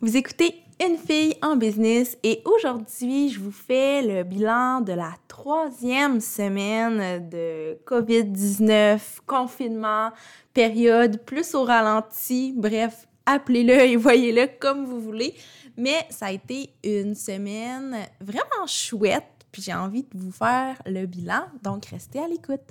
Vous écoutez Une fille en business et aujourd'hui, je vous fais le bilan de la troisième semaine de COVID-19, confinement, période plus au ralenti, bref, appelez-le et voyez-le comme vous voulez. Mais ça a été une semaine vraiment chouette, puis j'ai envie de vous faire le bilan, donc restez à l'écoute.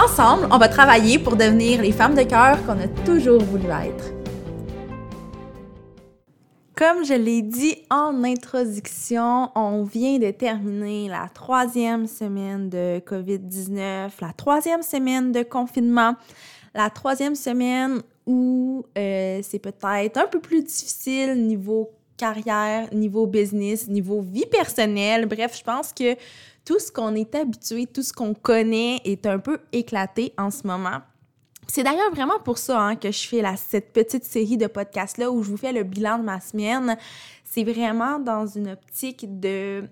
Ensemble, on va travailler pour devenir les femmes de cœur qu'on a toujours voulu être. Comme je l'ai dit en introduction, on vient de terminer la troisième semaine de COVID-19, la troisième semaine de confinement, la troisième semaine où euh, c'est peut-être un peu plus difficile niveau carrière, niveau business, niveau vie personnelle. Bref, je pense que tout ce qu'on est habitué, tout ce qu'on connaît est un peu éclaté en ce moment. C'est d'ailleurs vraiment pour ça hein, que je fais cette petite série de podcasts-là où je vous fais le bilan de ma semaine. C'est vraiment dans une optique de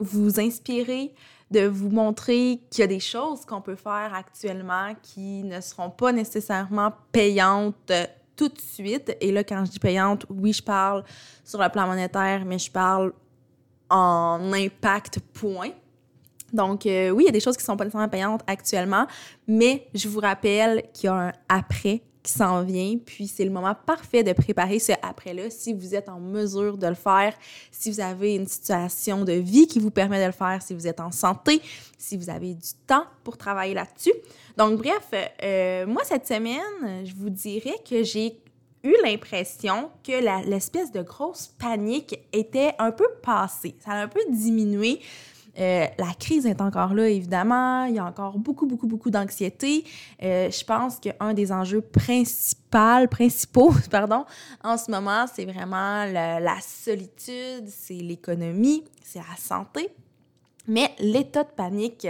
vous inspirer, de vous montrer qu'il y a des choses qu'on peut faire actuellement qui ne seront pas nécessairement payantes tout de suite. Et là, quand je dis payante, oui, je parle sur le plan monétaire, mais je parle en impact point. Donc, euh, oui, il y a des choses qui sont pas nécessairement payantes actuellement, mais je vous rappelle qu'il y a un après qui s'en vient, puis c'est le moment parfait de préparer ce après-là si vous êtes en mesure de le faire, si vous avez une situation de vie qui vous permet de le faire, si vous êtes en santé, si vous avez du temps pour travailler là-dessus. Donc, bref, euh, moi, cette semaine, je vous dirais que j'ai eu l'impression que l'espèce de grosse panique était un peu passée. Ça a un peu diminué. Euh, la crise est encore là, évidemment. Il y a encore beaucoup, beaucoup, beaucoup d'anxiété. Euh, je pense qu'un des enjeux principaux, principaux pardon, en ce moment, c'est vraiment la solitude, c'est l'économie, c'est la santé. Mais l'état de panique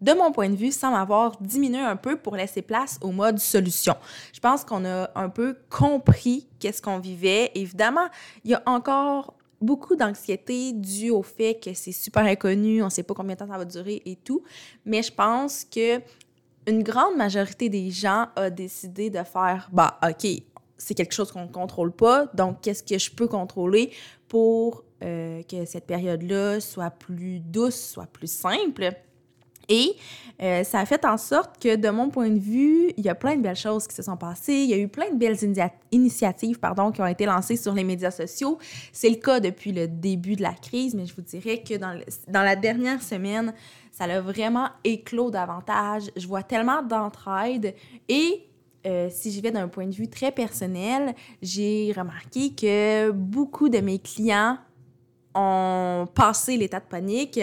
de mon point de vue, semble avoir diminué un peu pour laisser place au mode solution. Je pense qu'on a un peu compris qu'est-ce qu'on vivait. Évidemment, il y a encore beaucoup d'anxiété due au fait que c'est super inconnu, on ne sait pas combien de temps ça va durer et tout. Mais je pense que une grande majorité des gens a décidé de faire bah OK, c'est quelque chose qu'on ne contrôle pas, donc qu'est-ce que je peux contrôler pour euh, que cette période-là soit plus douce, soit plus simple. Et euh, ça a fait en sorte que, de mon point de vue, il y a plein de belles choses qui se sont passées. Il y a eu plein de belles initiatives pardon, qui ont été lancées sur les médias sociaux. C'est le cas depuis le début de la crise, mais je vous dirais que dans, la dernière semaine, ça a vraiment éclos davantage. Je vois tellement d'entraide et euh, si j'y vais d'un point de vue très personnel, j'ai remarqué que beaucoup de mes clients ont passé l'état de panique,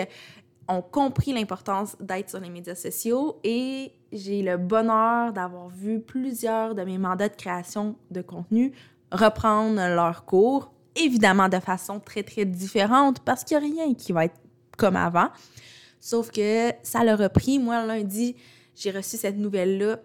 ont compris l'importance d'être sur les médias sociaux et j'ai le bonheur d'avoir vu plusieurs de mes mandats de création de contenu reprendre leur cours, évidemment de façon très très différente parce qu'il n'y a rien qui va être comme avant. Sauf que ça l'a repris. Moi, lundi, j'ai reçu cette nouvelle-là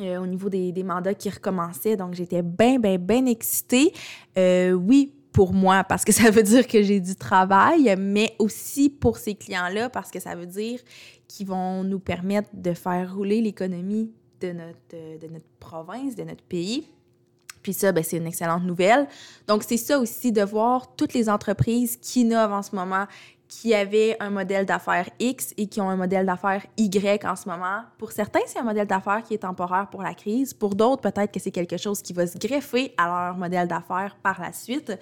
euh, au niveau des, des, mandats qui recommençaient. Donc, j'étais bien, bien, bien excitée. Euh, oui, pour moi parce que ça veut dire que j'ai du travail, mais aussi pour ces clients-là parce que ça veut dire qu'ils vont nous permettre de faire rouler l'économie de notre, de notre province, de notre pays. Puis ça, ben, c'est une excellente nouvelle. Donc, c'est ça aussi de voir toutes les entreprises qui innovent en ce moment, qui avaient un modèle d'affaires X et qui ont un modèle d'affaires Y en ce moment. Pour certains, c'est un modèle d'affaires qui est temporaire pour la crise. Pour d'autres, peut-être que c'est quelque chose qui va se greffer à leur modèle d'affaires par la suite.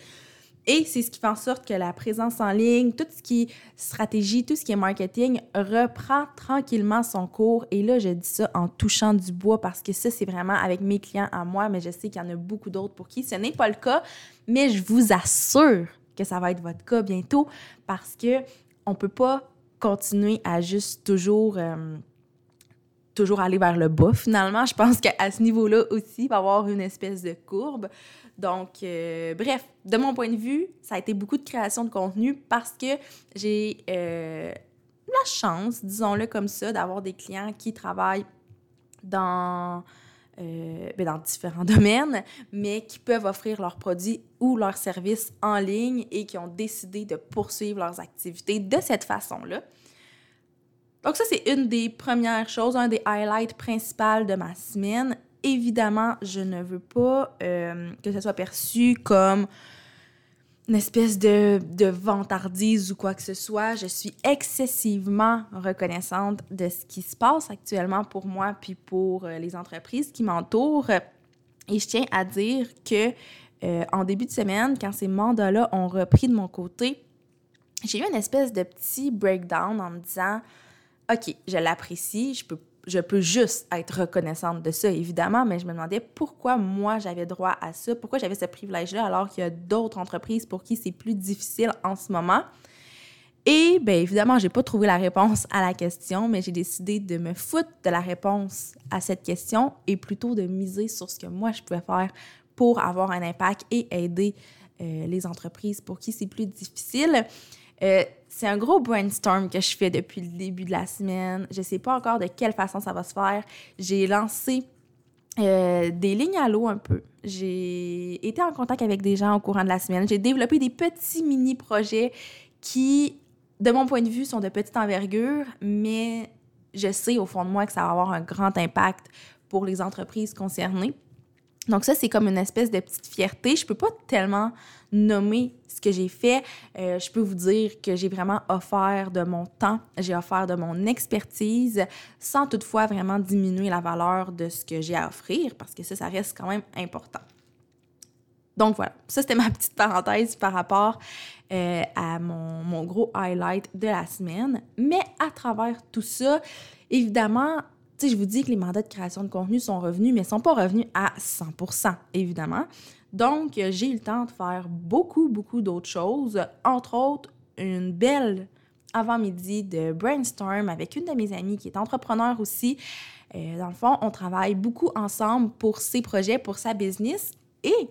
Et c'est ce qui fait en sorte que la présence en ligne, tout ce qui est stratégie, tout ce qui est marketing reprend tranquillement son cours. Et là, je dis ça en touchant du bois parce que ça, c'est vraiment avec mes clients à moi, mais je sais qu'il y en a beaucoup d'autres pour qui ce n'est pas le cas. Mais je vous assure que ça va être votre cas bientôt parce que on peut pas continuer à juste toujours euh, toujours aller vers le bas finalement. Je pense qu'à ce niveau-là aussi, il va y avoir une espèce de courbe. Donc, euh, bref, de mon point de vue, ça a été beaucoup de création de contenu parce que j'ai euh, la chance, disons-le comme ça, d'avoir des clients qui travaillent dans, euh, ben, dans différents domaines, mais qui peuvent offrir leurs produits ou leurs services en ligne et qui ont décidé de poursuivre leurs activités de cette façon-là. Donc ça, c'est une des premières choses, un des highlights principaux de ma semaine. Évidemment, je ne veux pas euh, que ce soit perçu comme une espèce de, de vantardise ou quoi que ce soit. Je suis excessivement reconnaissante de ce qui se passe actuellement pour moi puis pour euh, les entreprises qui m'entourent. Et je tiens à dire que euh, en début de semaine, quand ces mandats-là ont repris de mon côté, j'ai eu une espèce de petit breakdown en me disant OK, je l'apprécie, je peux, je peux juste être reconnaissante de ça, évidemment, mais je me demandais pourquoi moi j'avais droit à ça, pourquoi j'avais ce privilège-là, alors qu'il y a d'autres entreprises pour qui c'est plus difficile en ce moment. Et bien évidemment, j'ai pas trouvé la réponse à la question, mais j'ai décidé de me foutre de la réponse à cette question et plutôt de miser sur ce que moi je pouvais faire pour avoir un impact et aider euh, les entreprises pour qui c'est plus difficile. Euh, c'est un gros brainstorm que je fais depuis le début de la semaine. Je ne sais pas encore de quelle façon ça va se faire. J'ai lancé euh, des lignes à l'eau un peu. J'ai été en contact avec des gens au courant de la semaine. J'ai développé des petits mini-projets qui, de mon point de vue, sont de petite envergure, mais je sais au fond de moi que ça va avoir un grand impact pour les entreprises concernées. Donc ça, c'est comme une espèce de petite fierté. Je peux pas tellement nommer ce que j'ai fait. Euh, je peux vous dire que j'ai vraiment offert de mon temps, j'ai offert de mon expertise, sans toutefois vraiment diminuer la valeur de ce que j'ai à offrir, parce que ça, ça reste quand même important. Donc voilà, ça c'était ma petite parenthèse par rapport euh, à mon, mon gros highlight de la semaine. Mais à travers tout ça, évidemment, je vous dis que les mandats de création de contenu sont revenus, mais ils ne sont pas revenus à 100% évidemment. Donc, j'ai eu le temps de faire beaucoup, beaucoup d'autres choses, entre autres une belle avant-midi de brainstorm avec une de mes amies qui est entrepreneur aussi. Euh, dans le fond, on travaille beaucoup ensemble pour ses projets, pour sa business. Et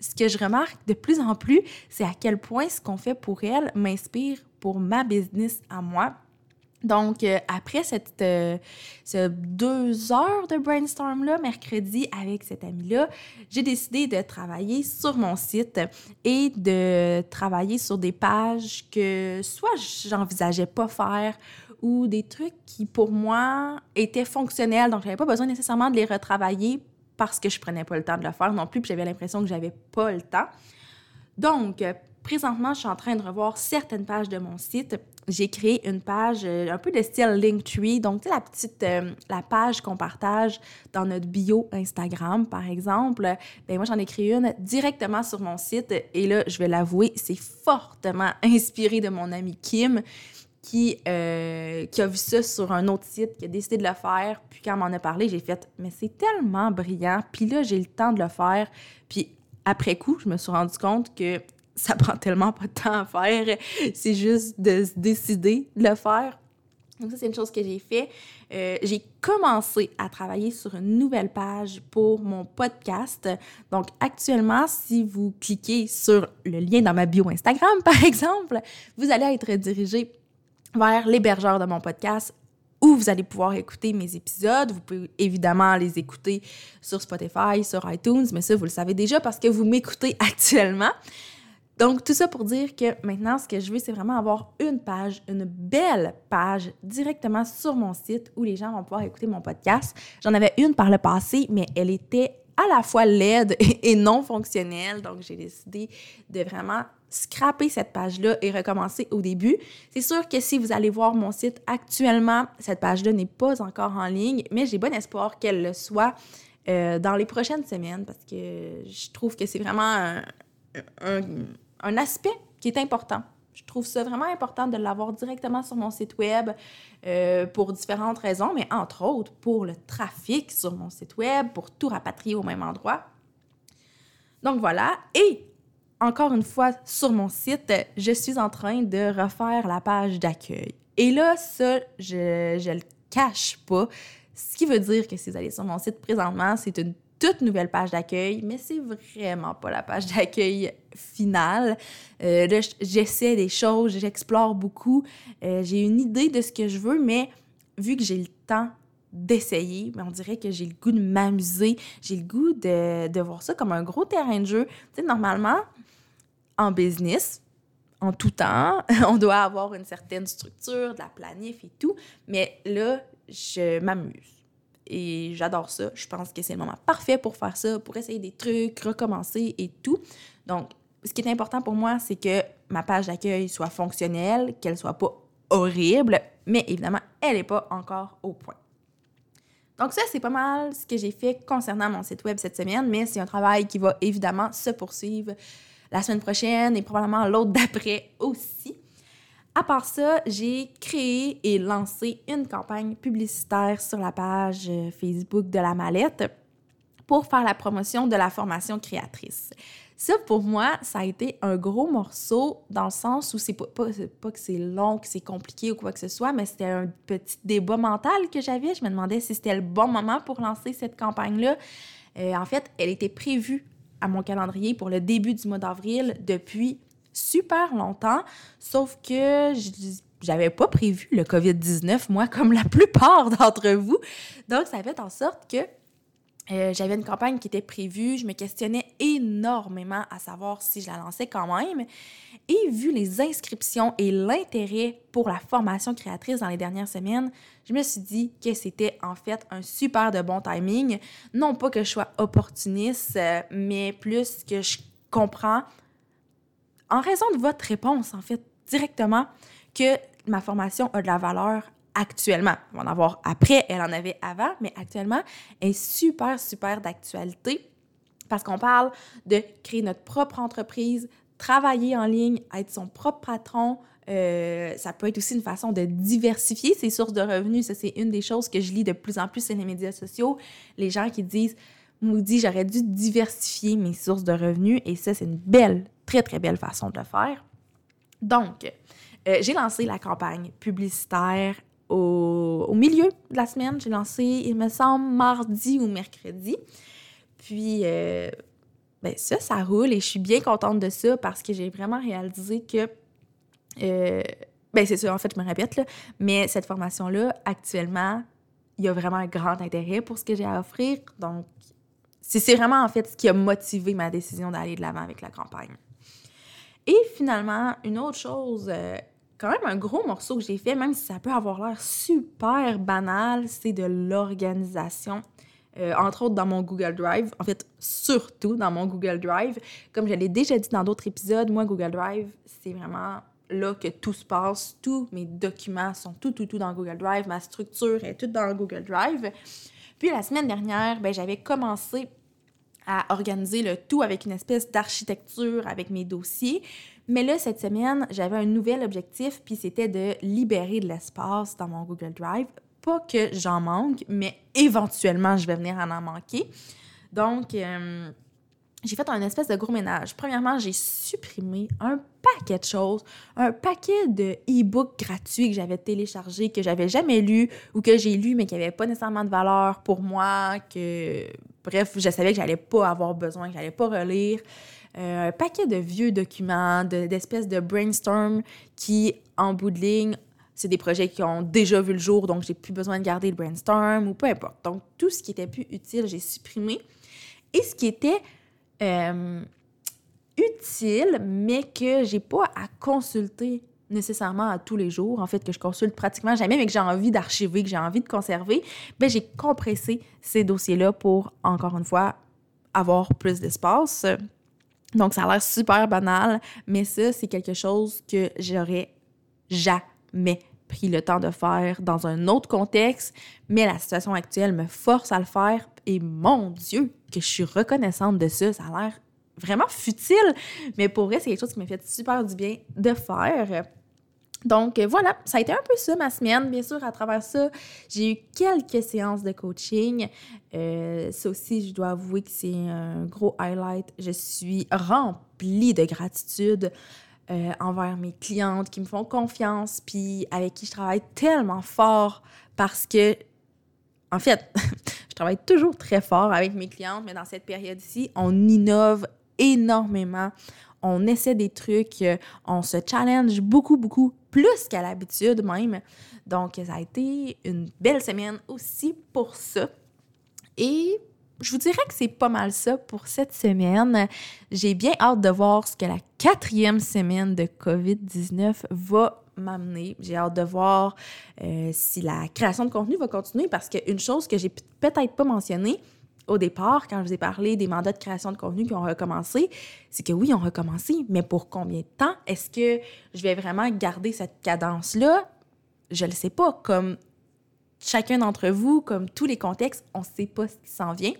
ce que je remarque de plus en plus, c'est à quel point ce qu'on fait pour elle m'inspire pour ma business à moi. Donc, euh, après cette, euh, deux heures de brainstorm-là, mercredi, avec cette amie-là, j'ai décidé de travailler sur mon site et de travailler sur des pages que soit j'envisageais pas faire ou des trucs qui, pour moi, étaient fonctionnels. Donc, j'avais pas besoin nécessairement de les retravailler parce que je prenais pas le temps de le faire non plus, puis j'avais l'impression que j'avais pas le temps. Donc, présentement, je suis en train de revoir certaines pages de mon site j'ai créé une page euh, un peu de style Linktree. Donc, tu sais, la petite euh, la page qu'on partage dans notre bio Instagram, par exemple. Ben moi, j'en ai créé une directement sur mon site. Et là, je vais l'avouer, c'est fortement inspiré de mon ami Kim. Qui, euh, qui a vu ça sur un autre site, qui a décidé de le faire. Puis quand m'en a parlé, j'ai fait « Mais c'est tellement brillant! » Puis là, j'ai le temps de le faire. Puis après coup, je me suis rendu compte que ça prend tellement pas de temps à faire. C'est juste de se décider de le faire. Donc ça, c'est une chose que j'ai fait. Euh, j'ai commencé à travailler sur une nouvelle page pour mon podcast. Donc actuellement, si vous cliquez sur le lien dans ma bio Instagram, par exemple, vous allez être dirigé vers l'hébergeur de mon podcast où vous allez pouvoir écouter mes épisodes. Vous pouvez évidemment les écouter sur Spotify, sur iTunes, mais ça, vous le savez déjà parce que vous m'écoutez actuellement. Donc, tout ça pour dire que maintenant, ce que je veux, c'est vraiment avoir une page, une belle page directement sur mon site où les gens vont pouvoir écouter mon podcast. J'en avais une par le passé, mais elle était à la fois laide et non fonctionnelle. Donc, j'ai décidé de vraiment scraper cette page-là et recommencer au début. C'est sûr que si vous allez voir mon site actuellement, cette page-là n'est pas encore en ligne, mais j'ai bon espoir qu'elle le soit euh, dans les prochaines semaines parce que je trouve que c'est vraiment un un aspect qui est important. Je trouve ça vraiment important de l'avoir directement sur mon site web euh, pour différentes raisons, mais entre autres pour le trafic sur mon site web, pour tout rapatrier au même endroit. Donc voilà. Et encore une fois, sur mon site, je suis en train de refaire la page d'accueil. Et là, ça, je ne le cache pas, Ce qui veut dire que si vous allez sur mon site présentement, c'est une toute nouvelle page d'accueil, mais c'est vraiment pas la page d'accueil finale. Euh, là, j'essaie des choses, j'explore beaucoup. Euh, j'ai une idée de ce que je veux, mais vu que j'ai le temps d'essayer, mais on dirait que j'ai le goût de m'amuser, j'ai le goût de, de, voir ça comme un gros terrain de jeu. Tu sais, normalement, en business, en tout temps, on doit avoir une certaine structure, de la planif et tout, mais là, je m'amuse. Et j'adore ça. Je pense que c'est le moment parfait pour faire ça, pour essayer des trucs, recommencer et tout. Donc, ce qui est important pour moi, c'est que ma page d'accueil soit fonctionnelle, qu'elle soit pas horrible, mais évidemment, elle n'est pas encore au point. Donc ça, c'est pas mal ce que j'ai fait concernant mon site web cette semaine, mais c'est un travail qui va évidemment se poursuivre la semaine prochaine et probablement l'autre d'après aussi. À part ça, j'ai créé et lancé une campagne publicitaire sur la page euh, Facebook de la mallette pour faire la promotion de la formation créatrice. Ça, pour moi, ça a été un gros morceau dans le sens où c'est pas, pas, que c'est long, que c'est compliqué ou quoi que ce soit, mais c'était un petit débat mental que j'avais. Je me demandais si c'était le bon moment pour lancer cette campagne-là. Euh, en fait, elle était prévue à mon calendrier pour le début du mois d'avril depuis super longtemps, sauf que j'avais pas prévu le COVID-19, moi, comme la plupart d'entre vous. Donc, ça fait en sorte que euh, j'avais une campagne qui était prévue, je me questionnais énormément à savoir si je la lançais quand même. Et vu les inscriptions et l'intérêt pour la formation créatrice dans les dernières semaines, je me suis dit que c'était en fait un super de bon timing. Non pas que je sois opportuniste, euh, mais plus que je comprends, en raison de votre réponse en fait, directement, que ma formation a de la valeur actuellement. On va en avoir après, elle en avait avant, mais actuellement, elle est super, super d'actualité parce qu'on parle de créer notre propre entreprise, travailler en ligne, être son propre patron. Euh, ça peut être aussi une façon de diversifier ses sources de revenus. Ça, c'est une des choses que je lis de plus en plus sur les médias sociaux. Les gens qui disent Moody, j'aurais dû diversifier mes sources de revenus. Et ça, c'est une belle, très, très belle façon de le faire. Donc, euh, j'ai lancé la campagne publicitaire au, milieu de la semaine. J'ai lancé, il me semble, mardi ou mercredi. Puis, euh, ben ça, ça roule et je suis bien contente de ça parce que j'ai vraiment réalisé que. Euh, ben c'est ça, en fait, je me répète, là, mais cette formation-là, actuellement, il y a vraiment un grand intérêt pour ce que j'ai à offrir. Donc, c'est vraiment en fait ce qui a motivé ma décision d'aller de l'avant avec la campagne. Et finalement, une autre chose euh, quand même un gros morceau que j'ai fait, même si ça peut avoir l'air super banal, c'est de l'organisation. Euh, entre autres dans mon Google Drive, en fait surtout dans mon Google Drive. Comme je l'ai déjà dit dans d'autres épisodes, moi Google Drive, c'est vraiment là que tout se passe. Tous mes documents sont tout, tout, tout dans Google Drive. Ma structure est toute dans Google Drive. Puis la semaine dernière, ben, j'avais commencé à organiser le tout avec une espèce d'architecture avec mes dossiers. Mais là, cette semaine, j'avais un nouvel objectif, puis c'était de libérer de l'espace dans mon Google Drive. Pas que j'en manque, mais éventuellement, je vais venir en en manquer. Donc, euh, j'ai fait un espèce de gros ménage. Premièrement, j'ai supprimé un paquet de choses, un paquet de e-books gratuits que j'avais téléchargés, que j'avais jamais lus ou que j'ai lus mais qui n'avaient pas nécessairement de valeur pour moi, que bref, je savais que j'allais pas avoir besoin, que j'allais pas relire. Euh, un paquet de vieux documents, d'espèces de, brainstorm qui, en bout de ligne, c'est des projets qui ont déjà vu le jour, donc j'ai plus besoin de garder le brainstorm ou peu importe. Donc, tout ce qui était plus utile, j'ai supprimé. Et ce qui était euh, utile, mais que j'ai pas à consulter nécessairement à tous les jours, en fait, que je consulte pratiquement jamais, mais que j'ai envie d'archiver, que j'ai envie de conserver, ben j'ai compressé ces dossiers-là pour, encore une fois, avoir plus d'espace. Donc, ça a l'air super banal, mais ça, c'est quelque chose que j'aurais jamais pris le temps de faire dans un autre contexte, mais la situation actuelle me force à le faire et mon Dieu, que je suis reconnaissante de ça. Ça a l'air vraiment futile, mais pour vrai, c'est quelque chose qui m'a fait super du bien de faire. Donc euh, voilà, ça a été un peu ça ma semaine. Bien sûr, à travers ça, j'ai eu quelques séances de coaching. Euh, ça aussi, je dois avouer que c'est un gros highlight. Je suis remplie de gratitude euh, envers mes clientes qui me font confiance, puis avec qui je travaille tellement fort parce que en fait, je travaille toujours très fort avec mes clientes, mais dans cette période-ci, on innove énormément. On essaie des trucs, on se challenge beaucoup, beaucoup, plus qu'à l'habitude même. Donc, ça a été une belle semaine aussi pour ça. Et je vous dirais que c'est pas mal ça pour cette semaine. J'ai bien hâte de voir ce que la quatrième semaine de COVID-19 va m'amener. J'ai hâte de voir euh, si la création de contenu va continuer parce qu'une chose que j'ai peut-être pas mentionnée au départ, quand je vous ai parlé des mandats de création de contenu qui ont recommencé, c'est que oui, on recommencé, mais pour combien de temps? Est-ce que je vais vraiment garder cette cadence-là? Je ne le sais pas. Comme chacun d'entre vous, comme tous les contextes, on ne sait pas ce qui s'en vient.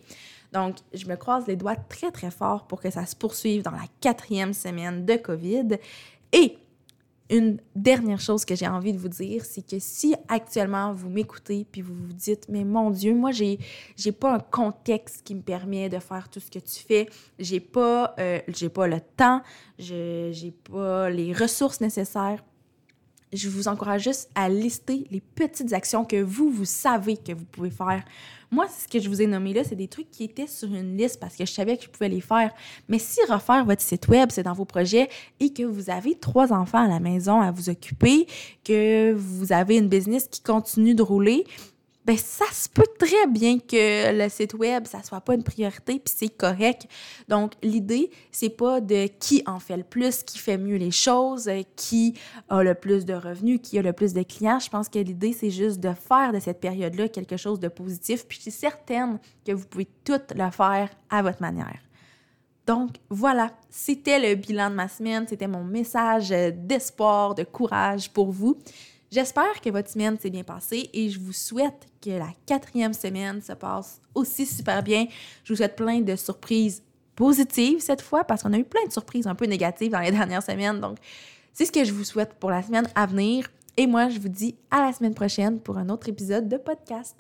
Donc, je me croise les doigts très, très fort pour que ça se poursuive dans la quatrième semaine de COVID. Et une dernière chose que j'ai envie de vous dire, c'est que si actuellement vous m'écoutez puis vous vous dites mais mon dieu, moi j'ai j'ai pas un contexte qui me permet de faire tout ce que tu fais, j'ai pas euh, j'ai pas le temps, je j'ai pas les ressources nécessaires je vous encourage juste à lister les petites actions que vous, vous savez que vous pouvez faire. Moi, ce que je vous ai nommé là, c'est des trucs qui étaient sur une liste parce que je savais que je pouvais les faire. Mais si refaire votre site web, c'est dans vos projets et que vous avez trois enfants à la maison à vous occuper, que vous avez une business qui continue de rouler, ben ça se peut très bien que le site web, ça soit pas une priorité, puis c'est correct. Donc, l'idée, c'est pas de qui en fait le plus, qui fait mieux les choses, qui a le plus de revenus, qui a le plus de clients. Je pense que l'idée, c'est juste de faire de cette période-là quelque chose de positif, puis je suis certaine que vous pouvez tout le faire à votre manière. Donc voilà, c'était le bilan de ma semaine, c'était mon message d'espoir, de courage pour vous. J'espère que votre semaine s'est bien passée et je vous souhaite que la quatrième semaine se passe aussi super bien. Je vous souhaite plein de surprises positives cette fois parce qu'on a eu plein de surprises un peu négatives dans les dernières semaines. Donc, c'est ce que je vous souhaite pour la semaine à venir. Et moi, je vous dis à la semaine prochaine pour un autre épisode de podcast.